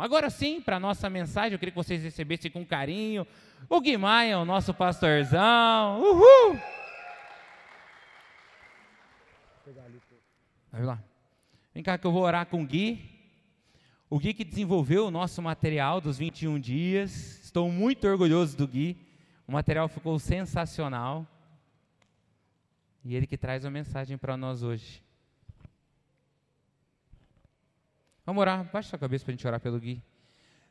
Agora sim, para a nossa mensagem, eu queria que vocês recebessem com carinho o Gui Maia, o nosso pastorzão. Uhul! Vai lá. Vem cá que eu vou orar com o Gui. O Gui que desenvolveu o nosso material dos 21 dias. Estou muito orgulhoso do Gui. O material ficou sensacional. E ele que traz a mensagem para nós hoje. Vamos orar, baixa sua cabeça para a gente orar pelo Gui.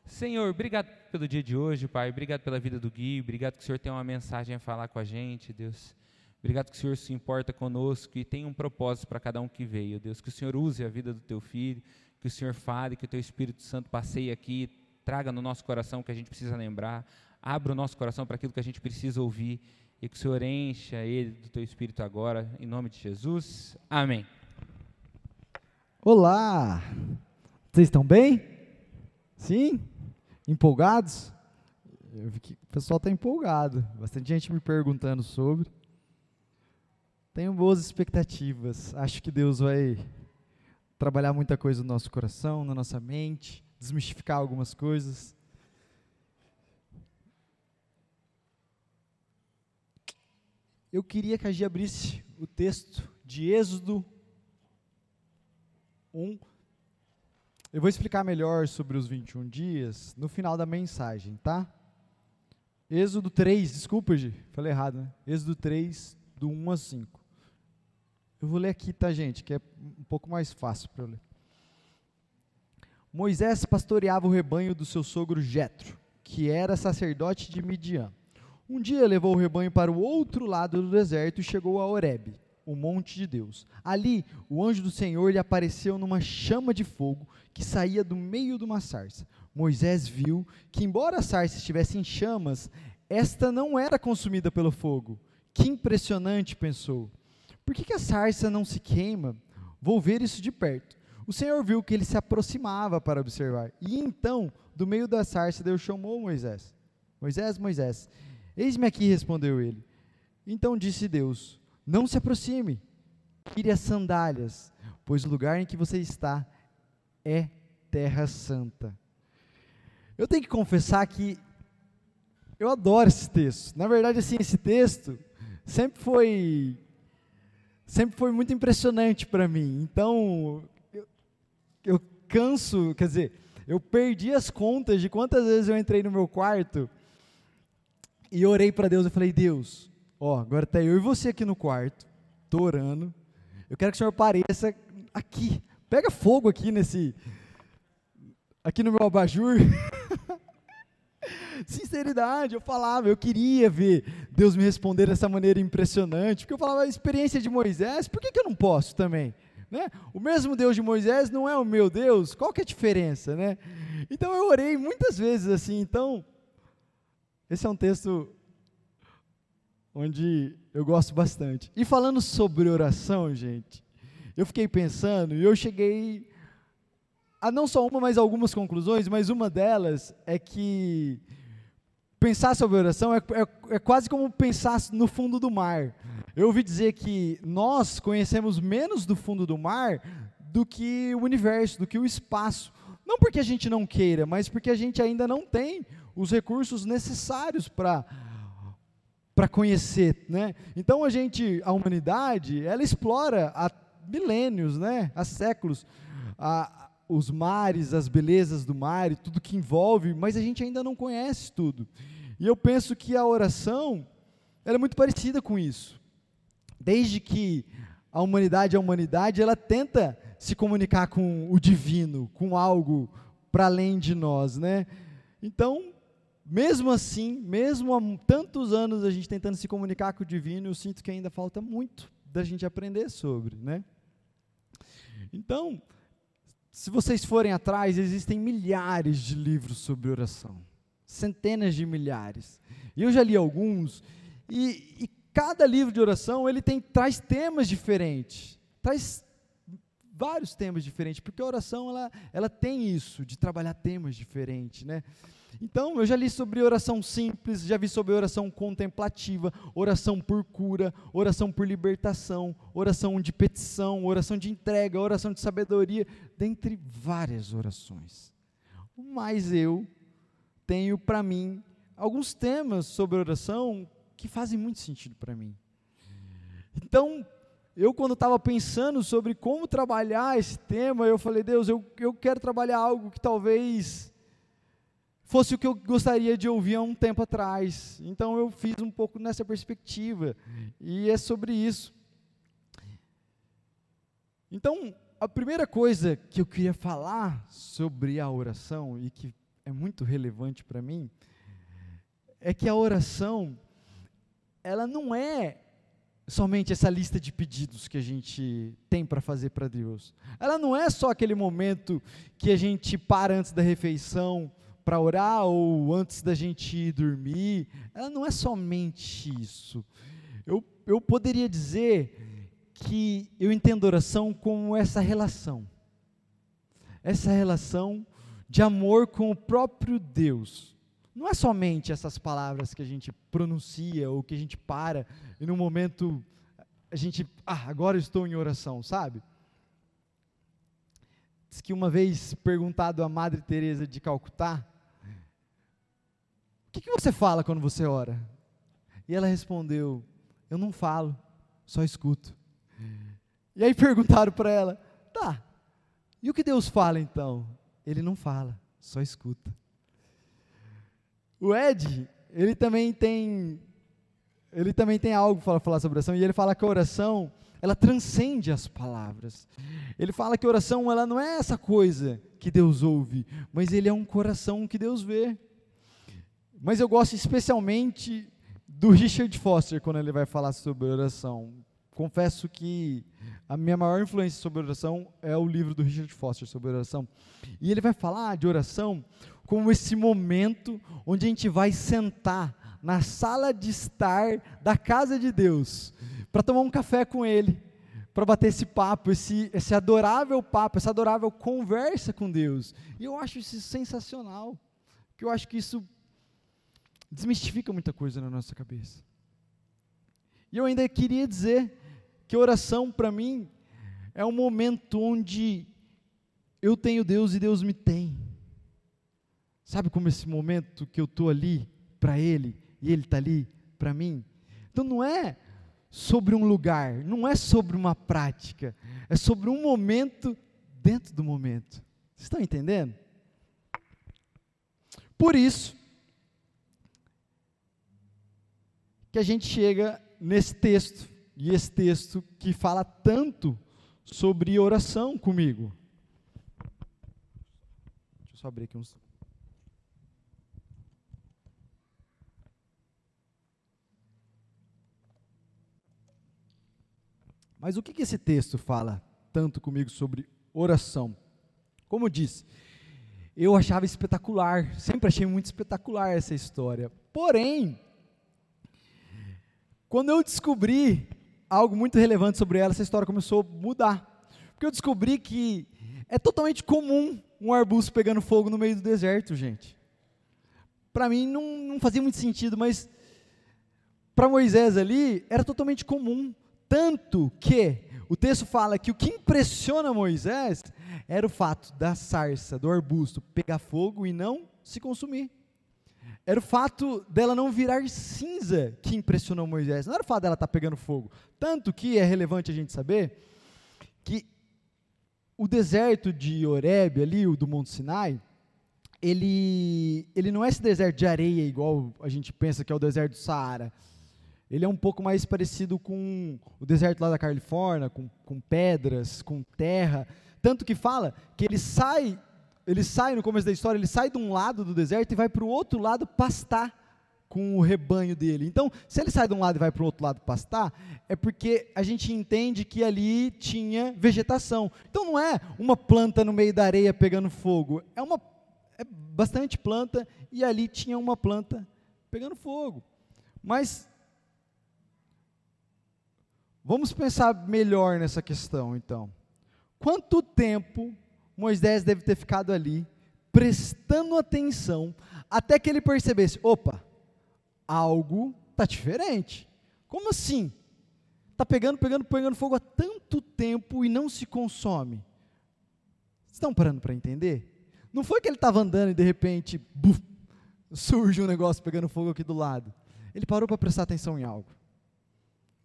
Senhor, obrigado pelo dia de hoje, Pai. Obrigado pela vida do Gui. Obrigado que o Senhor tem uma mensagem a falar com a gente, Deus. Obrigado que o Senhor se importa conosco e tem um propósito para cada um que veio, Deus. Que o Senhor use a vida do teu filho, que o Senhor fale, que o teu Espírito Santo passeie aqui, traga no nosso coração o que a gente precisa lembrar, abra o nosso coração para aquilo que a gente precisa ouvir e que o Senhor encha ele do teu Espírito agora, em nome de Jesus. Amém. Olá! Vocês estão bem? Sim? Empolgados? Eu vi que o pessoal está empolgado. Bastante gente me perguntando sobre. Tenho boas expectativas. Acho que Deus vai trabalhar muita coisa no nosso coração, na nossa mente, desmistificar algumas coisas. Eu queria que a Gia abrisse o texto de Êxodo 1, eu vou explicar melhor sobre os 21 dias no final da mensagem, tá? Êxodo 3, desculpa, Gi, falei errado, né? Êxodo 3, do 1 a 5. Eu vou ler aqui, tá, gente? Que é um pouco mais fácil para eu ler. Moisés pastoreava o rebanho do seu sogro Jetro, que era sacerdote de Midian. Um dia levou o rebanho para o outro lado do deserto e chegou a Horebe o monte de Deus. Ali, o anjo do Senhor lhe apareceu numa chama de fogo que saía do meio de uma sarça. Moisés viu que, embora a sarça estivesse em chamas, esta não era consumida pelo fogo. Que impressionante, pensou. Por que, que a sarça não se queima? Vou ver isso de perto. O Senhor viu que ele se aproximava para observar. E então, do meio da sarça, Deus chamou Moisés. Moisés, Moisés. Eis-me aqui, respondeu ele. Então disse Deus: não se aproxime. Tire as sandálias, pois o lugar em que você está é terra santa. Eu tenho que confessar que eu adoro esse texto. Na verdade, assim, esse texto sempre foi sempre foi muito impressionante para mim. Então, eu, eu canso, quer dizer, eu perdi as contas de quantas vezes eu entrei no meu quarto e orei para Deus. Eu falei, Deus, Ó, agora está eu e você aqui no quarto, tô orando. Eu quero que o senhor apareça aqui. Pega fogo aqui nesse. Aqui no meu abajur. Sinceridade, eu falava, eu queria ver Deus me responder dessa maneira impressionante, porque eu falava, a experiência de Moisés, por que, que eu não posso também? Né? O mesmo Deus de Moisés não é o meu Deus, qual que é a diferença? Né? Então eu orei muitas vezes assim, então, esse é um texto onde eu gosto bastante. E falando sobre oração, gente, eu fiquei pensando e eu cheguei a não só uma, mas algumas conclusões, mas uma delas é que pensar sobre oração é, é, é, quase como pensar no fundo do mar. Eu ouvi dizer que nós conhecemos menos do fundo do mar do que o universo, do que o espaço. Não porque a gente não queira, mas porque a gente ainda não tem os recursos necessários para para conhecer, né? Então a gente, a humanidade, ela explora há milênios, né? Há séculos, a, os mares, as belezas do mar e tudo que envolve, mas a gente ainda não conhece tudo. E eu penso que a oração, ela é muito parecida com isso. Desde que a humanidade é a humanidade, ela tenta se comunicar com o divino, com algo para além de nós, né? Então, mesmo assim, mesmo há tantos anos a gente tentando se comunicar com o divino, eu sinto que ainda falta muito da gente aprender sobre, né? Então, se vocês forem atrás, existem milhares de livros sobre oração, centenas de milhares. Eu já li alguns e, e cada livro de oração ele tem traz temas diferentes, traz vários temas diferentes, porque a oração ela, ela tem isso de trabalhar temas diferentes, né? Então, eu já li sobre oração simples, já vi sobre oração contemplativa, oração por cura, oração por libertação, oração de petição, oração de entrega, oração de sabedoria, dentre várias orações. mais eu tenho para mim alguns temas sobre oração que fazem muito sentido para mim. Então, eu quando estava pensando sobre como trabalhar esse tema, eu falei, Deus, eu, eu quero trabalhar algo que talvez fosse o que eu gostaria de ouvir há um tempo atrás. Então eu fiz um pouco nessa perspectiva. E é sobre isso. Então, a primeira coisa que eu queria falar sobre a oração e que é muito relevante para mim é que a oração ela não é somente essa lista de pedidos que a gente tem para fazer para Deus. Ela não é só aquele momento que a gente para antes da refeição para orar ou antes da gente ir dormir. Ela não é somente isso. Eu, eu poderia dizer que eu entendo oração como essa relação. Essa relação de amor com o próprio Deus. Não é somente essas palavras que a gente pronuncia ou que a gente para e no momento a gente, ah, agora estou em oração, sabe? Diz que uma vez perguntado a Madre Teresa de Calcutá, o que, que você fala quando você ora? E ela respondeu, eu não falo, só escuto. E aí perguntaram para ela, tá, e o que Deus fala então? Ele não fala, só escuta. O Ed, ele também tem ele também tem algo para falar sobre oração e ele fala que a oração ela transcende as palavras. Ele fala que a oração ela não é essa coisa que Deus ouve, mas ele é um coração que Deus vê. Mas eu gosto especialmente do Richard Foster quando ele vai falar sobre oração. Confesso que a minha maior influência sobre oração é o livro do Richard Foster sobre oração. E ele vai falar de oração como esse momento onde a gente vai sentar na sala de estar da casa de Deus, para tomar um café com Ele, para bater esse papo, esse, esse adorável papo, essa adorável conversa com Deus. E eu acho isso sensacional, porque eu acho que isso desmistifica muita coisa na nossa cabeça. E eu ainda queria dizer que oração para mim é um momento onde eu tenho Deus e Deus me tem. Sabe como esse momento que eu estou ali para Ele e Ele está ali para mim. Então não é sobre um lugar, não é sobre uma prática, é sobre um momento dentro do momento. Vocês estão entendendo? Por isso que a gente chega nesse texto, e esse texto que fala tanto sobre oração comigo. Deixa eu só abrir aqui uns Mas o que, que esse texto fala tanto comigo sobre oração? Como eu disse, eu achava espetacular, sempre achei muito espetacular essa história. Porém, quando eu descobri algo muito relevante sobre ela, essa história começou a mudar. Porque eu descobri que é totalmente comum um arbusto pegando fogo no meio do deserto, gente. Para mim não, não fazia muito sentido, mas para Moisés ali era totalmente comum. Tanto que o texto fala que o que impressiona Moisés era o fato da sarça, do arbusto, pegar fogo e não se consumir. Era o fato dela não virar cinza que impressionou Moisés. Não era o fato dela estar tá pegando fogo. Tanto que é relevante a gente saber que o deserto de Horeb, ali, o do Monte Sinai, ele, ele não é esse deserto de areia igual a gente pensa que é o deserto do Saara ele é um pouco mais parecido com o deserto lá da Califórnia, com, com pedras, com terra. Tanto que fala que ele sai, ele sai no começo da história, ele sai de um lado do deserto e vai para o outro lado pastar com o rebanho dele. Então, se ele sai de um lado e vai para o outro lado pastar, é porque a gente entende que ali tinha vegetação. Então não é uma planta no meio da areia pegando fogo, é uma é bastante planta e ali tinha uma planta pegando fogo. Mas Vamos pensar melhor nessa questão, então. Quanto tempo Moisés deve ter ficado ali, prestando atenção, até que ele percebesse: opa, algo está diferente. Como assim? Está pegando, pegando, pegando fogo há tanto tempo e não se consome. Estão parando para entender? Não foi que ele estava andando e de repente, buf, surge um negócio pegando fogo aqui do lado. Ele parou para prestar atenção em algo.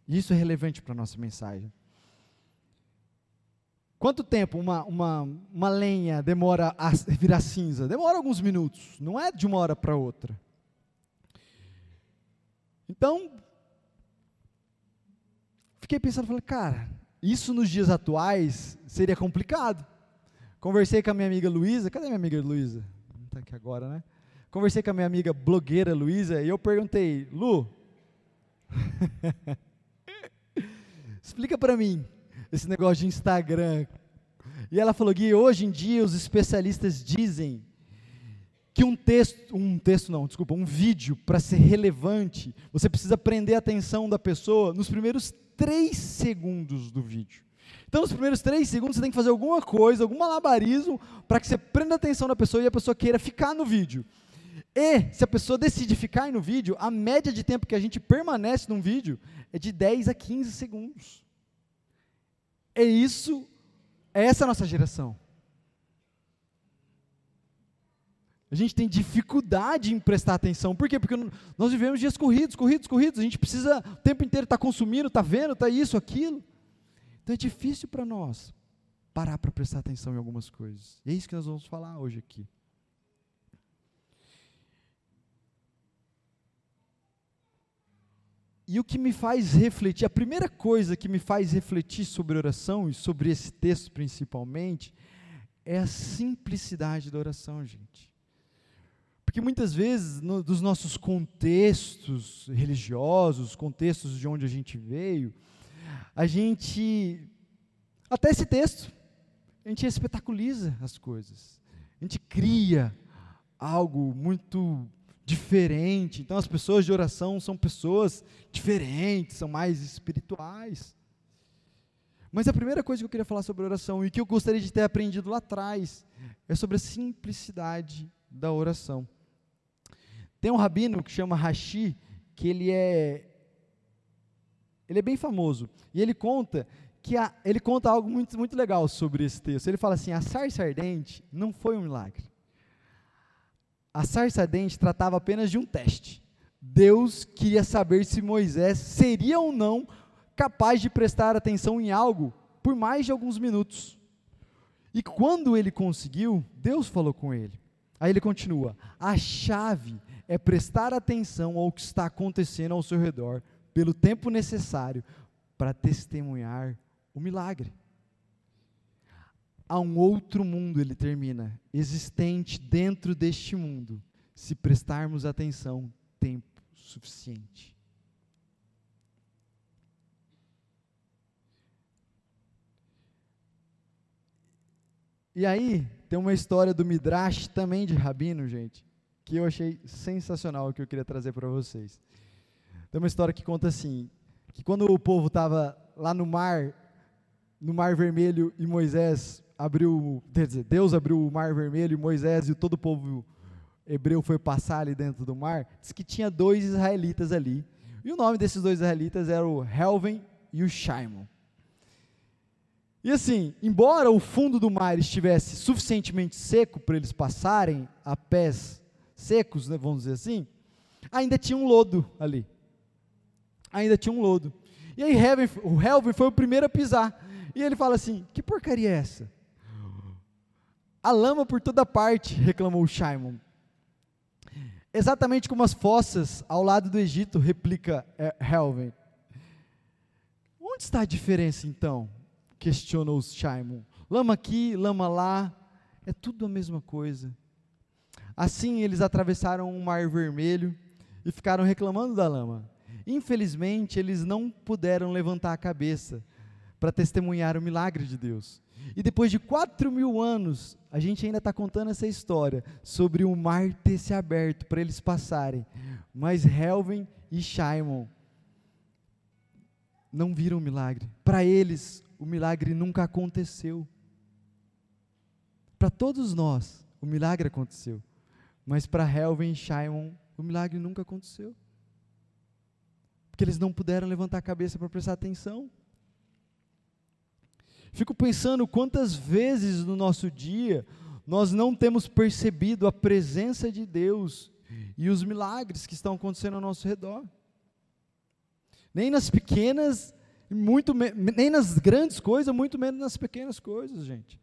E isso é relevante para a nossa mensagem. Quanto tempo uma, uma, uma lenha demora a virar cinza? Demora alguns minutos, não é de uma hora para outra. Então, fiquei pensando, falei, cara, isso nos dias atuais seria complicado. Conversei com a minha amiga Luísa, cadê minha amiga Luísa? Não está aqui agora, né? Conversei com a minha amiga blogueira Luísa e eu perguntei, Lu, explica para mim esse negócio de Instagram. E ela falou, Gui, hoje em dia os especialistas dizem que um texto, um texto não, desculpa, um vídeo, para ser relevante, você precisa prender a atenção da pessoa nos primeiros três segundos do vídeo. Então, nos primeiros três segundos, você tem que fazer alguma coisa, algum malabarismo, para que você prenda a atenção da pessoa e a pessoa queira ficar no vídeo. E, se a pessoa decide ficar no vídeo, a média de tempo que a gente permanece num vídeo é de 10 a 15 segundos. É isso, é essa a nossa geração. A gente tem dificuldade em prestar atenção. Por quê? Porque nós vivemos dias corridos, corridos, corridos. A gente precisa o tempo inteiro estar tá consumindo, estar tá vendo, estar tá isso, aquilo. Então é difícil para nós parar para prestar atenção em algumas coisas. E é isso que nós vamos falar hoje aqui. E o que me faz refletir, a primeira coisa que me faz refletir sobre oração e sobre esse texto principalmente, é a simplicidade da oração, gente. Porque muitas vezes, no, dos nossos contextos religiosos, contextos de onde a gente veio, a gente, até esse texto, a gente espetaculiza as coisas. A gente cria algo muito diferente. Então, as pessoas de oração são pessoas diferentes, são mais espirituais. Mas a primeira coisa que eu queria falar sobre oração e que eu gostaria de ter aprendido lá atrás é sobre a simplicidade da oração. Tem um rabino que chama Rashi, que ele é ele é bem famoso. E ele conta que a, ele conta algo muito, muito legal sobre esse texto. Ele fala assim: a sarça ardente não foi um milagre. A sarça ardente tratava apenas de um teste. Deus queria saber se Moisés seria ou não capaz de prestar atenção em algo por mais de alguns minutos. E quando ele conseguiu, Deus falou com ele. Aí ele continua: a chave é prestar atenção ao que está acontecendo ao seu redor, pelo tempo necessário para testemunhar o milagre. Há um outro mundo, ele termina, existente dentro deste mundo, se prestarmos atenção tempo suficiente. E aí, tem uma história do Midrash também de Rabino, gente, que eu achei sensacional que eu queria trazer para vocês. Tem uma história que conta assim, que quando o povo estava lá no mar, no mar vermelho e Moisés abriu, dizer, Deus abriu o mar vermelho e Moisés e todo o povo hebreu foi passar ali dentro do mar, diz que tinha dois israelitas ali. E o nome desses dois israelitas era o Helven e o Shaimon. E assim, embora o fundo do mar estivesse suficientemente seco para eles passarem a pés secos, né, vamos dizer assim, ainda tinha um lodo ali. Ainda tinha um lodo. E aí Helven, o Helven foi o primeiro a pisar. E ele fala assim: Que porcaria é essa? A lama por toda parte, reclamou Shimon. Exatamente como as fossas ao lado do Egito, replica é, Helven. Onde está a diferença então? Questionou Shimon. Lama aqui, lama lá, é tudo a mesma coisa. Assim eles atravessaram o um mar vermelho e ficaram reclamando da lama. Infelizmente, eles não puderam levantar a cabeça para testemunhar o milagre de Deus. E depois de quatro mil anos, a gente ainda está contando essa história sobre o mar ter se aberto para eles passarem. Mas Helven e Shimon não viram o milagre. Para eles, o milagre nunca aconteceu. Para todos nós, o milagre aconteceu. Mas para Helven e Shimon, o milagre nunca aconteceu. Porque eles não puderam levantar a cabeça para prestar atenção. Fico pensando quantas vezes no nosso dia nós não temos percebido a presença de Deus e os milagres que estão acontecendo ao nosso redor. Nem nas pequenas, muito nem nas grandes coisas, muito menos nas pequenas coisas, gente.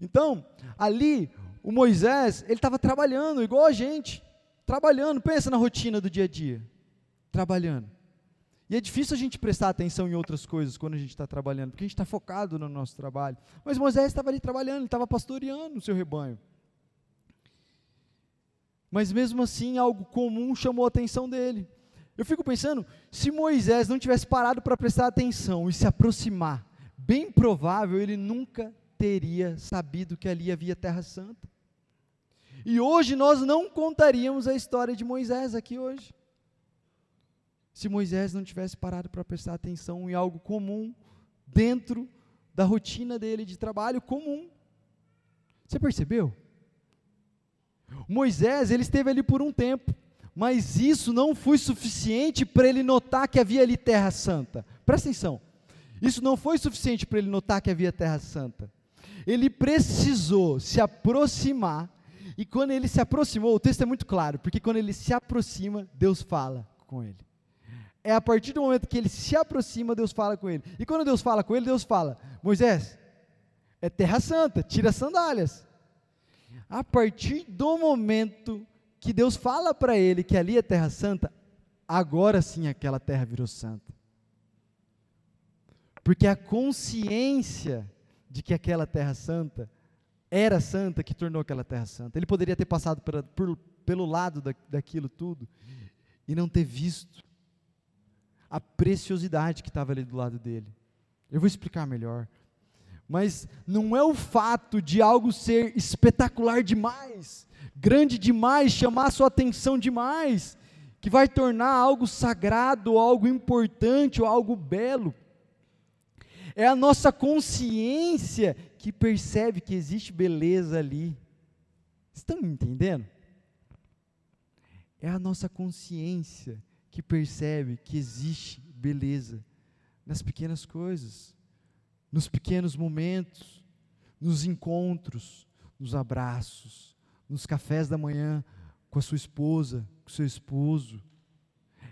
Então, ali, o Moisés, ele estava trabalhando, igual a gente, trabalhando, pensa na rotina do dia a dia, trabalhando. E é difícil a gente prestar atenção em outras coisas quando a gente está trabalhando, porque a gente está focado no nosso trabalho. Mas Moisés estava ali trabalhando, ele estava pastoreando o seu rebanho. Mas mesmo assim, algo comum chamou a atenção dele. Eu fico pensando, se Moisés não tivesse parado para prestar atenção e se aproximar, bem provável ele nunca teria sabido que ali havia Terra Santa. E hoje nós não contaríamos a história de Moisés aqui hoje se Moisés não tivesse parado para prestar atenção em algo comum dentro da rotina dele de trabalho comum. Você percebeu? Moisés, ele esteve ali por um tempo, mas isso não foi suficiente para ele notar que havia ali terra santa. Presta atenção. Isso não foi suficiente para ele notar que havia terra santa. Ele precisou se aproximar, e quando ele se aproximou, o texto é muito claro, porque quando ele se aproxima, Deus fala com ele. É a partir do momento que ele se aproxima, Deus fala com ele. E quando Deus fala com ele, Deus fala: Moisés, é terra santa, tira as sandálias. A partir do momento que Deus fala para ele que ali é terra santa, agora sim aquela terra virou santa. Porque a consciência de que aquela terra santa era santa que tornou aquela terra santa. Ele poderia ter passado por, por, pelo lado da, daquilo tudo e não ter visto a preciosidade que estava ali do lado dele. Eu vou explicar melhor. Mas não é o fato de algo ser espetacular demais, grande demais, chamar a sua atenção demais, que vai tornar algo sagrado, algo importante ou algo belo. É a nossa consciência que percebe que existe beleza ali. Estão me entendendo? É a nossa consciência que percebe que existe beleza nas pequenas coisas, nos pequenos momentos, nos encontros, nos abraços, nos cafés da manhã com a sua esposa, com o seu esposo.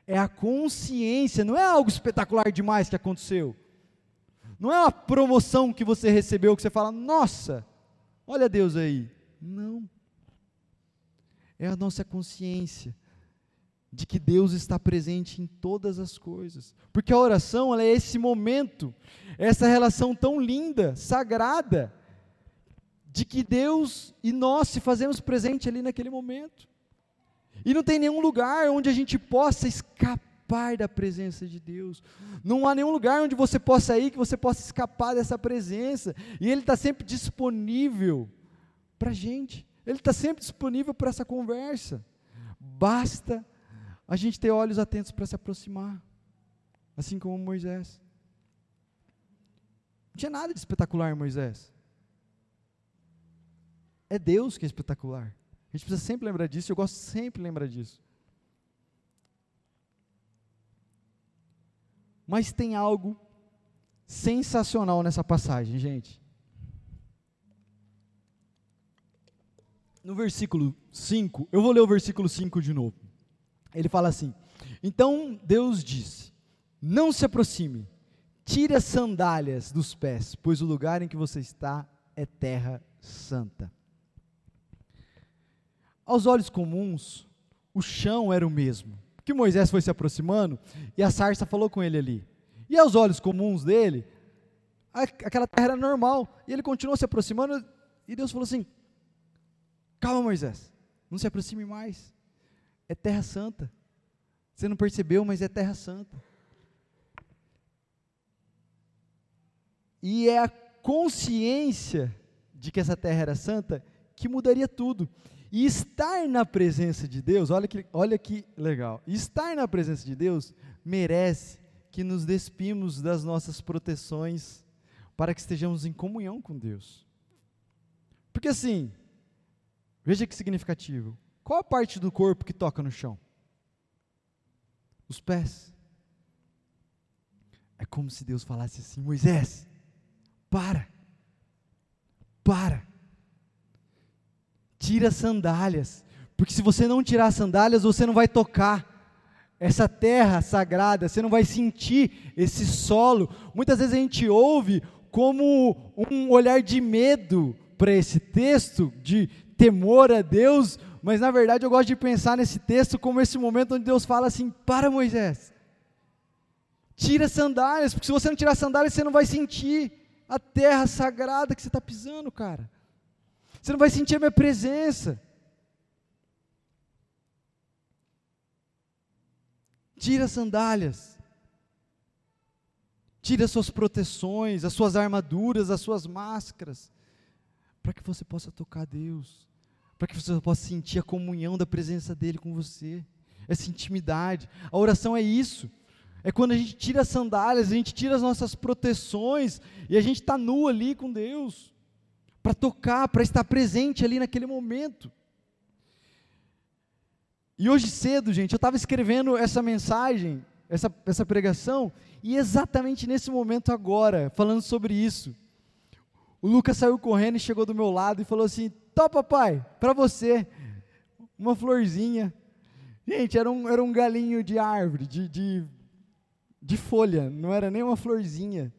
É a consciência, não é algo espetacular demais que aconteceu. Não é uma promoção que você recebeu que você fala, nossa, olha Deus aí. Não. É a nossa consciência de que Deus está presente em todas as coisas. Porque a oração é esse momento, essa relação tão linda, sagrada, de que Deus e nós se fazemos presente ali naquele momento. E não tem nenhum lugar onde a gente possa escapar da presença de Deus. Não há nenhum lugar onde você possa ir que você possa escapar dessa presença. E Ele está sempre disponível para a gente. Ele está sempre disponível para essa conversa. Basta a gente ter olhos atentos para se aproximar, assim como Moisés. Não tinha nada de espetacular em Moisés. É Deus que é espetacular. A gente precisa sempre lembrar disso, eu gosto sempre de lembrar disso. Mas tem algo sensacional nessa passagem, gente. No versículo 5, eu vou ler o versículo 5 de novo. Ele fala assim: Então Deus disse: Não se aproxime, tire as sandálias dos pés, pois o lugar em que você está é terra santa. Aos olhos comuns, o chão era o mesmo. Que Moisés foi se aproximando e a sarça falou com ele ali. E aos olhos comuns dele, aquela terra era normal. E ele continuou se aproximando e Deus falou assim: Calma, Moisés, não se aproxime mais é terra santa. Você não percebeu, mas é terra santa. E é a consciência de que essa terra era santa que mudaria tudo. E estar na presença de Deus, olha que, olha que legal. Estar na presença de Deus merece que nos despimos das nossas proteções para que estejamos em comunhão com Deus. Porque assim, veja que significativo. Qual a parte do corpo que toca no chão? Os pés. É como se Deus falasse assim: Moisés, para, para. Tira as sandálias, porque se você não tirar as sandálias, você não vai tocar essa terra sagrada, você não vai sentir esse solo. Muitas vezes a gente ouve como um olhar de medo para esse texto, de temor a Deus, mas na verdade eu gosto de pensar nesse texto como esse momento onde Deus fala assim: para Moisés, tira as sandálias, porque se você não tirar as sandálias, você não vai sentir a terra sagrada que você está pisando, cara. Você não vai sentir a minha presença. Tira as sandálias. Tira as suas proteções, as suas armaduras, as suas máscaras, para que você possa tocar Deus, para que você possa sentir a comunhão da presença dEle com você, essa intimidade. A oração é isso. É quando a gente tira as sandálias, a gente tira as nossas proteções e a gente está nu ali com Deus, para tocar, para estar presente ali naquele momento. E hoje cedo, gente, eu estava escrevendo essa mensagem, essa, essa pregação, e exatamente nesse momento agora, falando sobre isso, o Lucas saiu correndo e chegou do meu lado e falou assim: Tó, papai, para você, uma florzinha. Gente, era um, era um galinho de árvore, de, de, de folha, não era nem uma florzinha.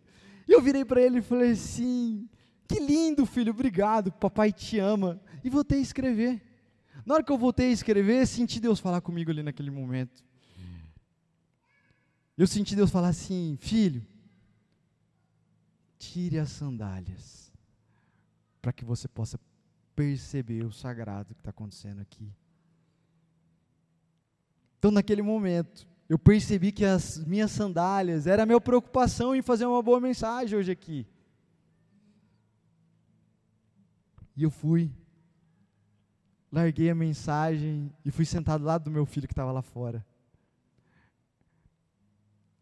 E eu virei para ele e falei assim: Que lindo, filho, obrigado, papai te ama. E voltei a escrever. Na hora que eu voltei a escrever, senti Deus falar comigo ali naquele momento. Eu senti Deus falar assim: Filho, tire as sandálias, para que você possa perceber o sagrado que está acontecendo aqui. Então, naquele momento, eu percebi que as minhas sandálias era a minha preocupação em fazer uma boa mensagem hoje aqui. E eu fui larguei a mensagem e fui sentado lá do meu filho que estava lá fora.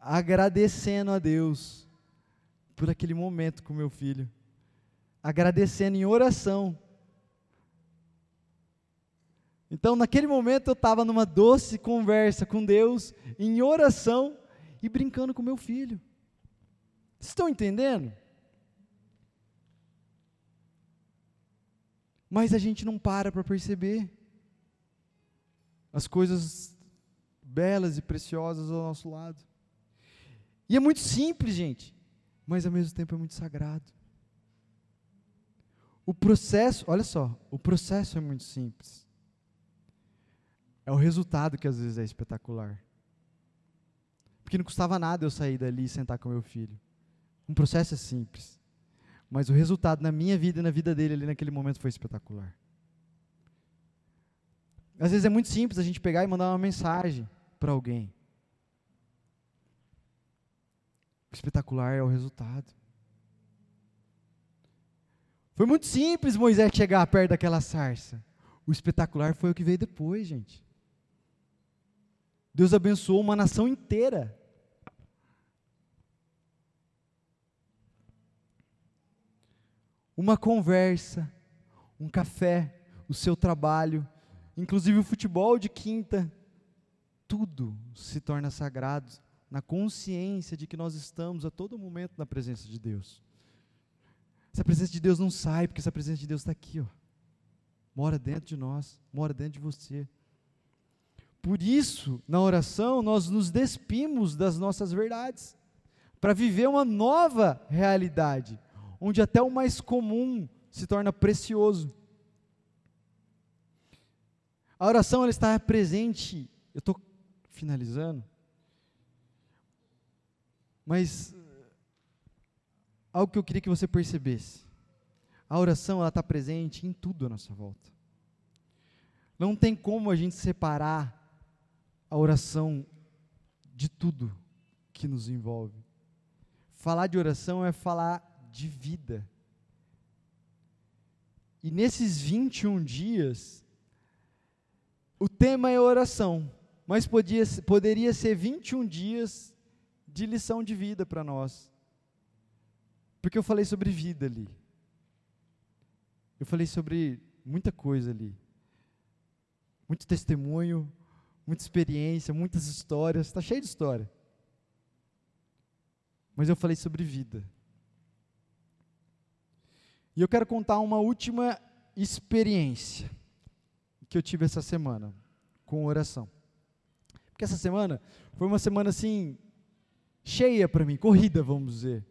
Agradecendo a Deus por aquele momento com meu filho. Agradecendo em oração. Então, naquele momento, eu estava numa doce conversa com Deus, em oração e brincando com meu filho. Estão entendendo? Mas a gente não para para perceber as coisas belas e preciosas ao nosso lado. E é muito simples, gente, mas ao mesmo tempo é muito sagrado. O processo, olha só, o processo é muito simples. É o resultado que às vezes é espetacular. Porque não custava nada eu sair dali e sentar com meu filho. Um processo é simples. Mas o resultado na minha vida e na vida dele ali naquele momento foi espetacular. Às vezes é muito simples a gente pegar e mandar uma mensagem para alguém. O espetacular é o resultado. Foi muito simples Moisés chegar perto daquela sarça. O espetacular foi o que veio depois, gente. Deus abençoou uma nação inteira. uma conversa, um café, o seu trabalho, inclusive o futebol de quinta, tudo se torna sagrado na consciência de que nós estamos a todo momento na presença de Deus. Essa presença de Deus não sai, porque essa presença de Deus está aqui, ó. Mora dentro de nós, mora dentro de você. Por isso, na oração, nós nos despimos das nossas verdades, para viver uma nova realidade, onde até o mais comum se torna precioso. A oração ela está presente. Eu estou finalizando. Mas algo que eu queria que você percebesse. A oração ela está presente em tudo à nossa volta. Não tem como a gente separar a oração de tudo que nos envolve. Falar de oração é falar de vida. E nesses 21 dias, o tema é oração, mas podia, poderia ser 21 dias de lição de vida para nós. Porque eu falei sobre vida ali. Eu falei sobre muita coisa ali. Muito testemunho, muita experiência, muitas histórias. Está cheio de história. Mas eu falei sobre vida. E eu quero contar uma última experiência. que eu tive essa semana com oração. Porque essa semana foi uma semana assim cheia para mim, corrida, vamos dizer.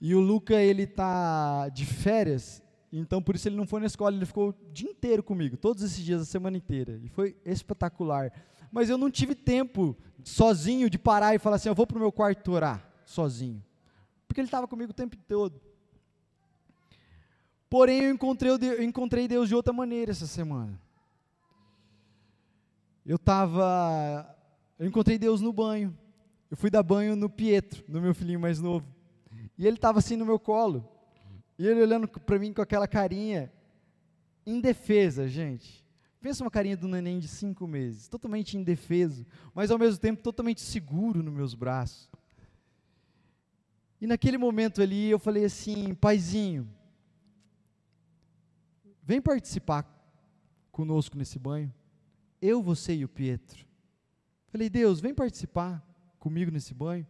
E o Luca, ele tá de férias, então por isso ele não foi na escola, ele ficou o dia inteiro comigo, todos esses dias, a semana inteira. E foi espetacular. Mas eu não tive tempo sozinho de parar e falar assim, eu vou para o meu quarto orar, sozinho. Porque ele estava comigo o tempo todo. Porém, eu encontrei, eu encontrei Deus de outra maneira essa semana. Eu estava. Eu encontrei Deus no banho. Eu fui dar banho no Pietro, no meu filhinho mais novo. E ele estava assim no meu colo. E ele olhando para mim com aquela carinha indefesa, gente. Pensa uma carinha do neném de cinco meses, totalmente indefeso, mas ao mesmo tempo totalmente seguro nos meus braços. E naquele momento ali eu falei assim, paizinho, vem participar conosco nesse banho. Eu, você e o Pietro. Falei, Deus, vem participar comigo nesse banho.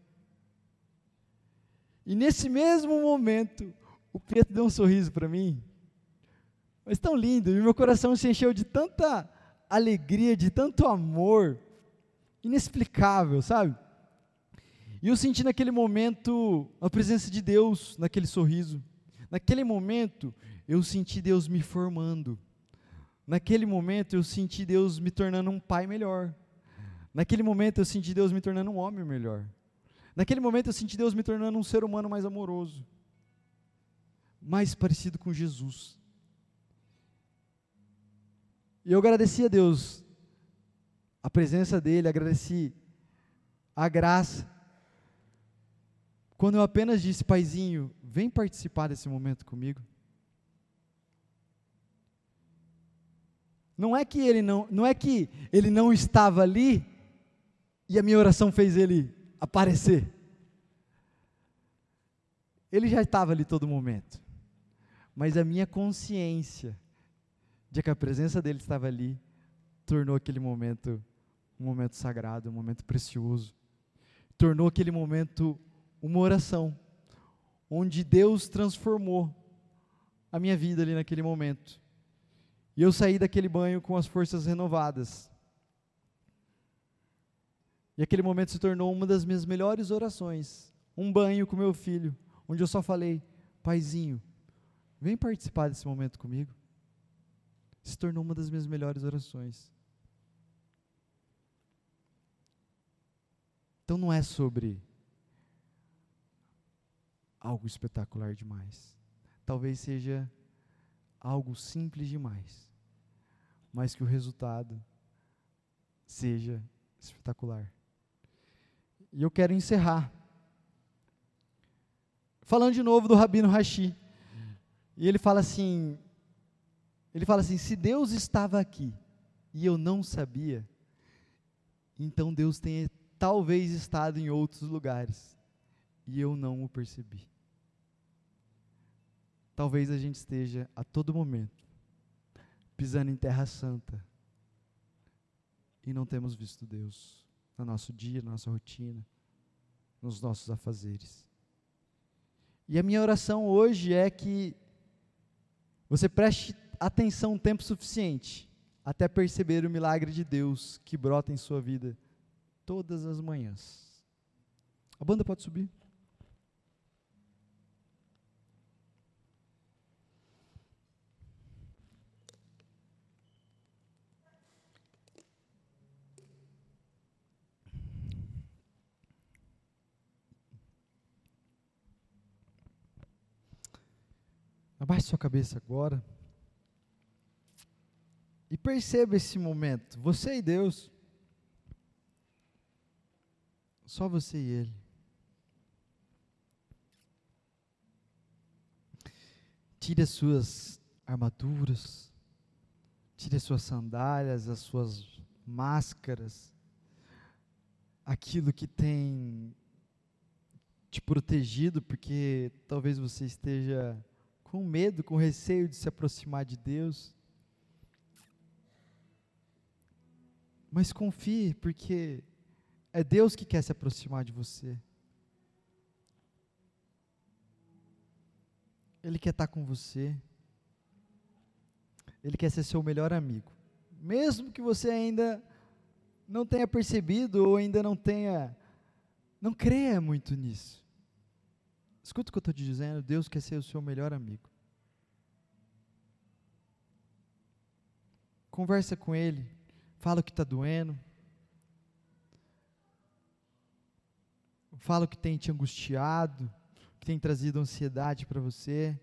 E nesse mesmo momento, o Pietro deu um sorriso para mim, mas tão lindo, e meu coração se encheu de tanta alegria, de tanto amor, inexplicável, sabe? E eu senti naquele momento a presença de Deus, naquele sorriso. Naquele momento, eu senti Deus me formando. Naquele momento, eu senti Deus me tornando um pai melhor. Naquele momento, eu senti Deus me tornando um homem melhor. Naquele momento eu senti Deus me tornando um ser humano mais amoroso, mais parecido com Jesus. E eu agradeci a Deus a presença dele, agradeci a graça. Quando eu apenas disse, paizinho, vem participar desse momento comigo. Não é que ele não, não é que ele não estava ali e a minha oração fez ele aparecer. Ele já estava ali todo momento. Mas a minha consciência de que a presença dele estava ali tornou aquele momento um momento sagrado, um momento precioso. Tornou aquele momento uma oração, onde Deus transformou a minha vida ali naquele momento. E eu saí daquele banho com as forças renovadas. E aquele momento se tornou uma das minhas melhores orações. Um banho com meu filho, onde eu só falei: Paizinho, vem participar desse momento comigo. Se tornou uma das minhas melhores orações. Então não é sobre algo espetacular demais. Talvez seja algo simples demais, mas que o resultado seja espetacular. E eu quero encerrar falando de novo do Rabino Rashi. E ele fala assim: ele fala assim: se Deus estava aqui e eu não sabia, então Deus tenha talvez estado em outros lugares e eu não o percebi. Talvez a gente esteja a todo momento pisando em terra santa e não temos visto Deus no nosso dia, na nossa rotina, nos nossos afazeres. E a minha oração hoje é que você preste atenção tempo suficiente até perceber o milagre de Deus que brota em sua vida todas as manhãs. A banda pode subir. Abaixe sua cabeça agora. E perceba esse momento, você e Deus. Só você e Ele. Tire as suas armaduras, tire as suas sandálias, as suas máscaras, aquilo que tem te protegido, porque talvez você esteja com medo, com receio de se aproximar de Deus. Mas confie, porque é Deus que quer se aproximar de você. Ele quer estar com você. Ele quer ser seu melhor amigo. mesmo que você ainda não tenha percebido ou ainda não tenha, não creia muito nisso. Escuta o que eu estou te dizendo, Deus quer ser o seu melhor amigo. Conversa com Ele, fala o que está doendo, fala o que tem te angustiado, que tem trazido ansiedade para você.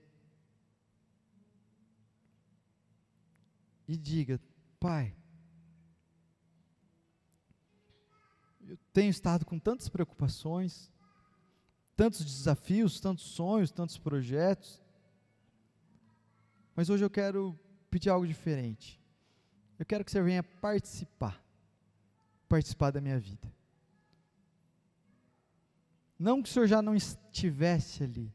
E diga, Pai, eu tenho estado com tantas preocupações, tantos desafios, tantos sonhos, tantos projetos, mas hoje eu quero pedir algo diferente. Eu quero que você venha participar, participar da minha vida. Não que o Senhor já não estivesse ali,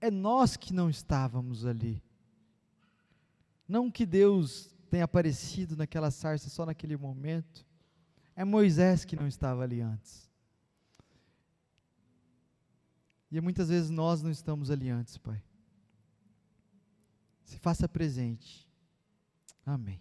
é nós que não estávamos ali. Não que Deus tenha aparecido naquela sarça só naquele momento, é Moisés que não estava ali antes. E muitas vezes nós não estamos ali antes, Pai. Se faça presente. Amém.